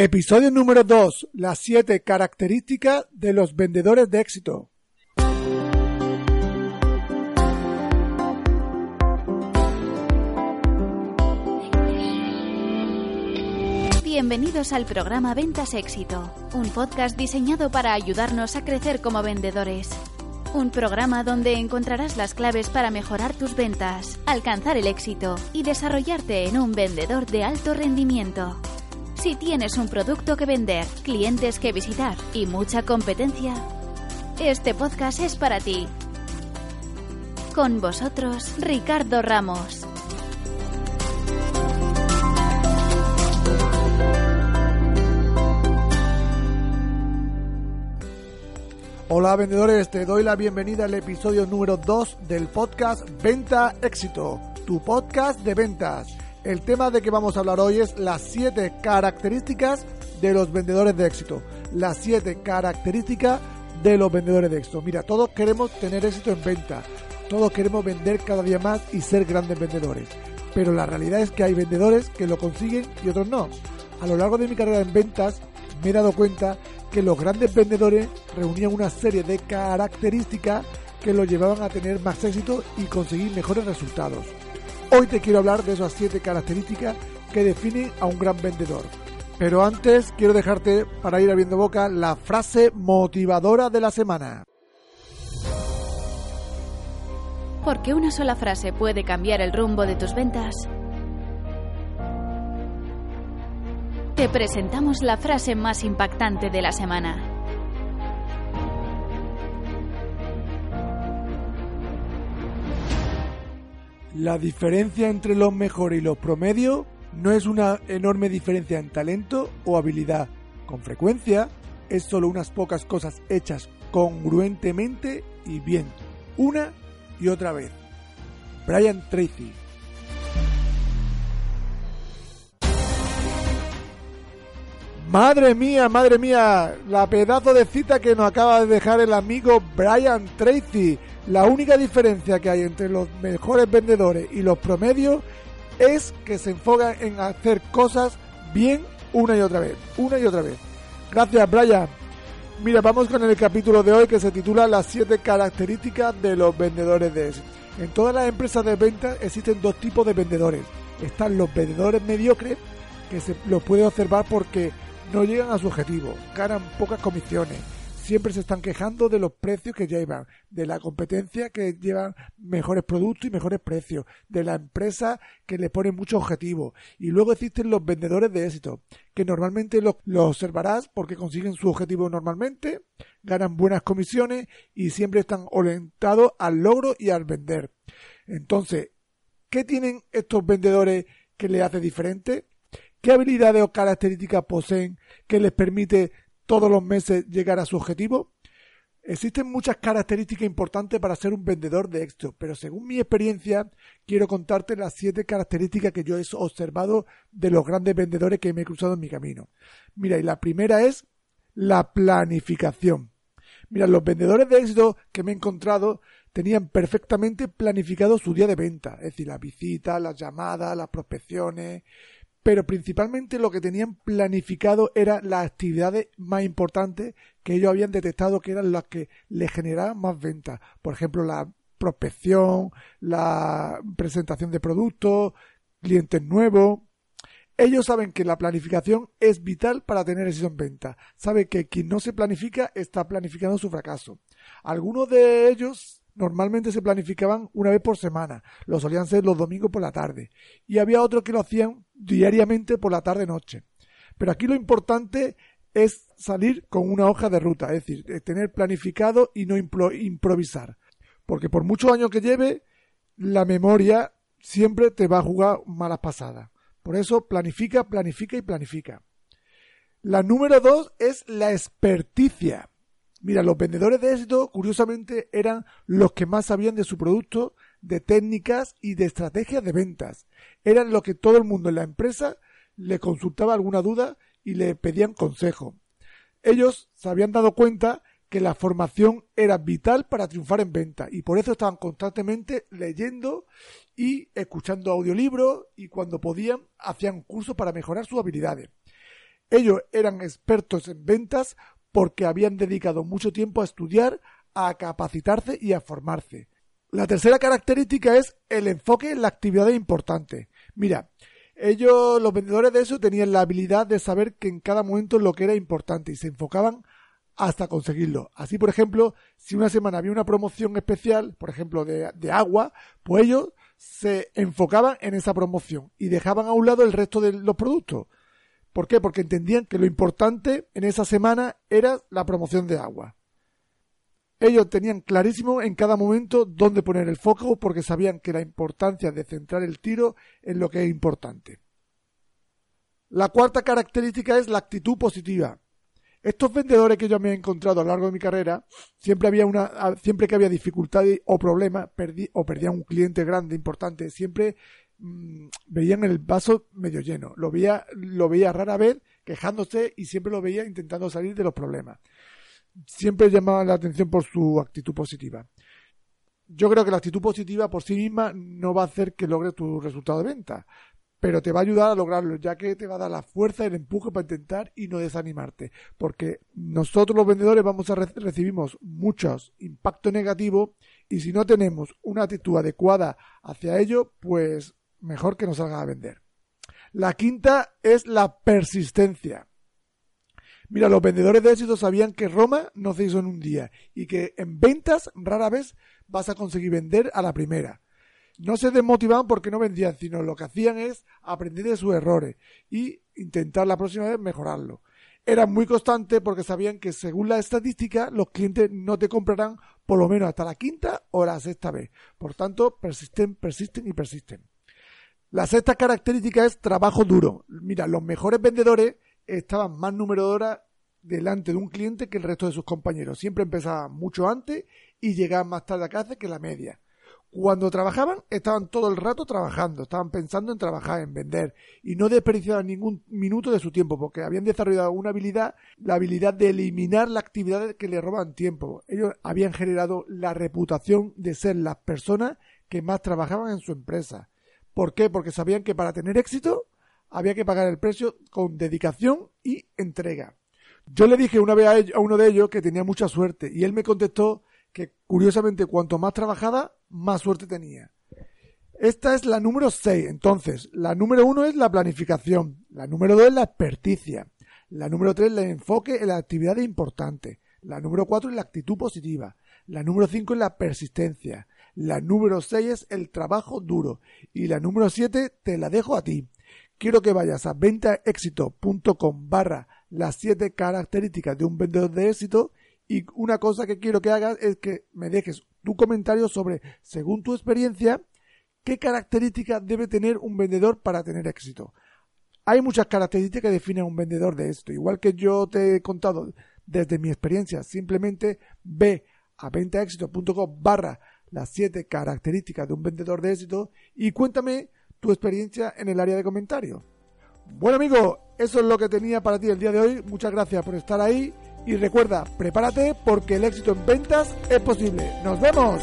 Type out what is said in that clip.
Episodio número 2. Las 7 características de los vendedores de éxito. Bienvenidos al programa Ventas Éxito, un podcast diseñado para ayudarnos a crecer como vendedores. Un programa donde encontrarás las claves para mejorar tus ventas, alcanzar el éxito y desarrollarte en un vendedor de alto rendimiento. Si tienes un producto que vender, clientes que visitar y mucha competencia, este podcast es para ti. Con vosotros, Ricardo Ramos. Hola vendedores, te doy la bienvenida al episodio número 2 del podcast Venta Éxito, tu podcast de ventas. El tema de que vamos a hablar hoy es las 7 características de los vendedores de éxito. Las 7 características de los vendedores de éxito. Mira, todos queremos tener éxito en venta. Todos queremos vender cada día más y ser grandes vendedores. Pero la realidad es que hay vendedores que lo consiguen y otros no. A lo largo de mi carrera en ventas me he dado cuenta que los grandes vendedores reunían una serie de características que los llevaban a tener más éxito y conseguir mejores resultados. Hoy te quiero hablar de esas 7 características que definen a un gran vendedor. Pero antes quiero dejarte, para ir abriendo boca, la frase motivadora de la semana. Porque una sola frase puede cambiar el rumbo de tus ventas. Te presentamos la frase más impactante de la semana. La diferencia entre los mejores y los promedios no es una enorme diferencia en talento o habilidad. Con frecuencia es solo unas pocas cosas hechas congruentemente y bien, una y otra vez. Brian Tracy Madre mía, madre mía, la pedazo de cita que nos acaba de dejar el amigo Brian Tracy. La única diferencia que hay entre los mejores vendedores y los promedios es que se enfocan en hacer cosas bien una y otra vez, una y otra vez. Gracias, Brian. Mira, vamos con el capítulo de hoy que se titula Las 7 características de los vendedores de éxito. En todas las empresas de venta existen dos tipos de vendedores. Están los vendedores mediocres, que se los puede observar porque no llegan a su objetivo, ganan pocas comisiones, siempre se están quejando de los precios que llevan, de la competencia que llevan mejores productos y mejores precios, de la empresa que le pone muchos objetivos. Y luego existen los vendedores de éxito, que normalmente los, observarás porque consiguen su objetivo normalmente, ganan buenas comisiones y siempre están orientados al logro y al vender. Entonces, ¿qué tienen estos vendedores que le hace diferente? ¿Qué habilidades o características poseen que les permite todos los meses llegar a su objetivo? Existen muchas características importantes para ser un vendedor de éxito, pero según mi experiencia, quiero contarte las siete características que yo he observado de los grandes vendedores que me he cruzado en mi camino. Mira, y la primera es la planificación. Mira, los vendedores de éxito que me he encontrado tenían perfectamente planificado su día de venta, es decir, las visitas, las llamadas, las prospecciones, pero principalmente lo que tenían planificado eran las actividades más importantes que ellos habían detectado que eran las que les generaban más ventas. Por ejemplo, la prospección, la presentación de productos, clientes nuevos. Ellos saben que la planificación es vital para tener éxito en venta. Saben que quien no se planifica está planificando su fracaso. Algunos de ellos normalmente se planificaban una vez por semana, lo solían ser los domingos por la tarde, y había otros que lo hacían diariamente por la tarde-noche. Pero aquí lo importante es salir con una hoja de ruta, es decir, tener planificado y no improvisar. Porque por muchos años que lleve, la memoria siempre te va a jugar malas pasadas. Por eso planifica, planifica y planifica. La número dos es la experticia. Mira, los vendedores de éxito, curiosamente, eran los que más sabían de su producto, de técnicas y de estrategias de ventas. Eran los que todo el mundo en la empresa le consultaba alguna duda y le pedían consejo. Ellos se habían dado cuenta que la formación era vital para triunfar en venta y por eso estaban constantemente leyendo y escuchando audiolibros y cuando podían hacían cursos para mejorar sus habilidades. Ellos eran expertos en ventas porque habían dedicado mucho tiempo a estudiar, a capacitarse y a formarse. La tercera característica es el enfoque en la actividad importante. Mira, ellos, los vendedores de eso, tenían la habilidad de saber que en cada momento lo que era importante y se enfocaban hasta conseguirlo. Así, por ejemplo, si una semana había una promoción especial, por ejemplo, de, de, agua, pues ellos se enfocaban en esa promoción y dejaban a un lado el resto de los productos. ¿Por qué? Porque entendían que lo importante en esa semana era la promoción de agua. Ellos tenían clarísimo en cada momento dónde poner el foco porque sabían que la importancia de centrar el tiro en lo que es importante. La cuarta característica es la actitud positiva. Estos vendedores que yo me he encontrado a lo largo de mi carrera, siempre había una, siempre que había dificultades o problemas, perdí, o perdían un cliente grande, importante, siempre mmm, veían el vaso medio lleno. Lo veía, lo veía rara vez quejándose y siempre lo veía intentando salir de los problemas siempre llama la atención por su actitud positiva. Yo creo que la actitud positiva por sí misma no va a hacer que logres tu resultado de venta, pero te va a ayudar a lograrlo, ya que te va a dar la fuerza y el empuje para intentar y no desanimarte, porque nosotros los vendedores vamos a re recibimos muchos impactos negativos y si no tenemos una actitud adecuada hacia ello, pues mejor que nos salga a vender. La quinta es la persistencia. Mira, los vendedores de éxito sabían que Roma no se hizo en un día y que en ventas rara vez vas a conseguir vender a la primera. No se desmotivaban porque no vendían, sino lo que hacían es aprender de sus errores y intentar la próxima vez mejorarlo. Eran muy constantes porque sabían que según la estadística los clientes no te comprarán por lo menos hasta la quinta o la sexta vez. Por tanto, persisten, persisten y persisten. La sexta característica es trabajo duro. Mira, los mejores vendedores estaban más horas delante de un cliente que el resto de sus compañeros. Siempre empezaban mucho antes y llegaban más tarde a casa que la media. Cuando trabajaban, estaban todo el rato trabajando, estaban pensando en trabajar, en vender, y no desperdiciaban ningún minuto de su tiempo, porque habían desarrollado una habilidad, la habilidad de eliminar la actividad que le roban tiempo. Ellos habían generado la reputación de ser las personas que más trabajaban en su empresa. ¿Por qué? Porque sabían que para tener éxito había que pagar el precio con dedicación y entrega. Yo le dije una vez a, uno de ellos que tenía mucha suerte y él me contestó que curiosamente cuanto más trabajada, más suerte tenía. Esta es la número 6. Entonces, la número 1 es la planificación, la número 2 es la experticia, la número 3 es el enfoque en las actividades importantes, la número 4 es la actitud positiva, la número 5 es la persistencia, la número 6 es el trabajo duro y la número 7 te la dejo a ti quiero que vayas a ventaexito.com barra las siete características de un vendedor de éxito y una cosa que quiero que hagas es que me dejes tu comentario sobre, según tu experiencia, qué características debe tener un vendedor para tener éxito. Hay muchas características que definen un vendedor de éxito. Igual que yo te he contado desde mi experiencia, simplemente ve a ventaexito.com barra las siete características de un vendedor de éxito y cuéntame tu experiencia en el área de comentarios. Bueno amigo, eso es lo que tenía para ti el día de hoy. Muchas gracias por estar ahí y recuerda, prepárate porque el éxito en ventas es posible. ¡Nos vemos!